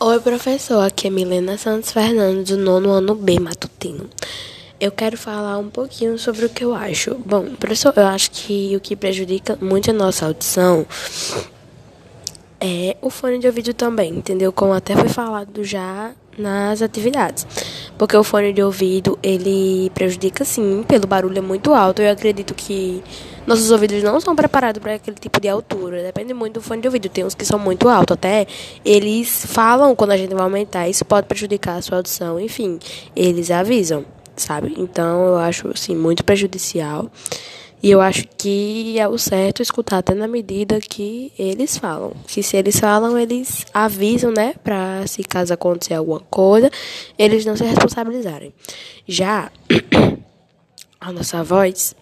Oi, professor. Aqui é Milena Santos Fernandes, do nono ano B matutino. Eu quero falar um pouquinho sobre o que eu acho. Bom, professor, eu acho que o que prejudica muito a nossa audição é o fone de ouvido também, entendeu? Como até foi falado já nas atividades. Porque o fone de ouvido, ele prejudica sim, pelo barulho é muito alto. Eu acredito que nossos ouvidos não são preparados para aquele tipo de altura. Depende muito do fone de ouvido. Tem uns que são muito altos, até eles falam quando a gente vai aumentar. Isso pode prejudicar a sua audição. Enfim, eles avisam, sabe? Então eu acho assim muito prejudicial. E eu acho que é o certo escutar até na medida que eles falam. Que se eles falam, eles avisam, né? Pra se caso acontecer alguma coisa, eles não se responsabilizarem. Já a nossa voz,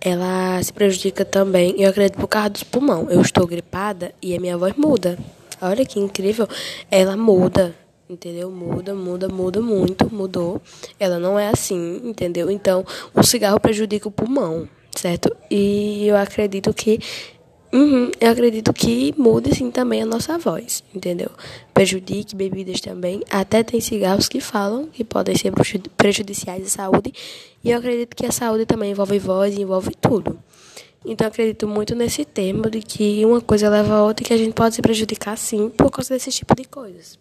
ela se prejudica também, eu acredito, por causa dos pulmão. Eu estou gripada e a minha voz muda. Olha que incrível. Ela muda entendeu? Muda, muda, muda muito, mudou. Ela não é assim, entendeu? Então, o cigarro prejudica o pulmão certo? E eu acredito que Uhum, eu acredito que mude sim também a nossa voz, entendeu? Prejudique bebidas também. Até tem cigarros que falam que podem ser prejudiciais à saúde. E eu acredito que a saúde também envolve voz, envolve tudo. Então eu acredito muito nesse termo de que uma coisa leva a outra e que a gente pode se prejudicar sim por causa desse tipo de coisas.